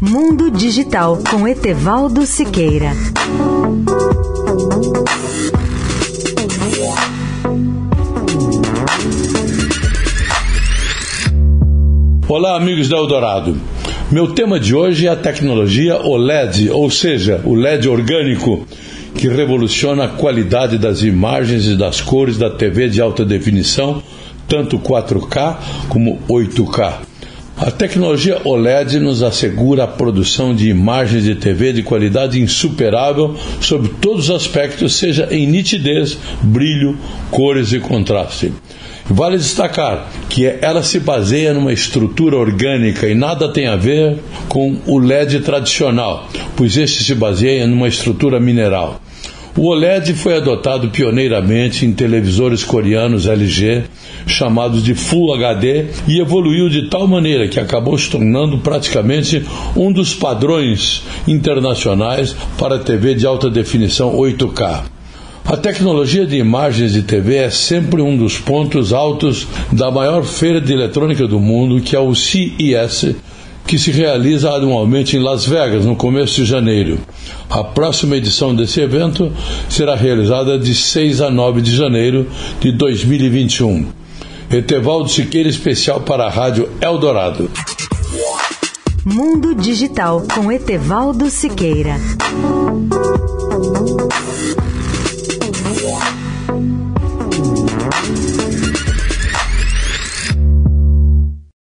Mundo Digital com Etevaldo Siqueira. Olá, amigos da Eldorado. Meu tema de hoje é a tecnologia OLED, ou seja, o LED orgânico, que revoluciona a qualidade das imagens e das cores da TV de alta definição, tanto 4K como 8K. A tecnologia OLED nos assegura a produção de imagens de TV de qualidade insuperável sobre todos os aspectos, seja em nitidez, brilho, cores e contraste. Vale destacar que ela se baseia numa estrutura orgânica e nada tem a ver com o LED tradicional, pois este se baseia numa estrutura mineral. O OLED foi adotado pioneiramente em televisores coreanos LG, chamados de Full HD, e evoluiu de tal maneira que acabou se tornando praticamente um dos padrões internacionais para TV de alta definição 8K. A tecnologia de imagens de TV é sempre um dos pontos altos da maior feira de eletrônica do mundo, que é o CES, que se realiza anualmente em Las Vegas, no começo de janeiro. A próxima edição desse evento será realizada de 6 a 9 de janeiro de 2021. Etevaldo Siqueira, especial para a Rádio Eldorado. Mundo Digital com Etevaldo Siqueira.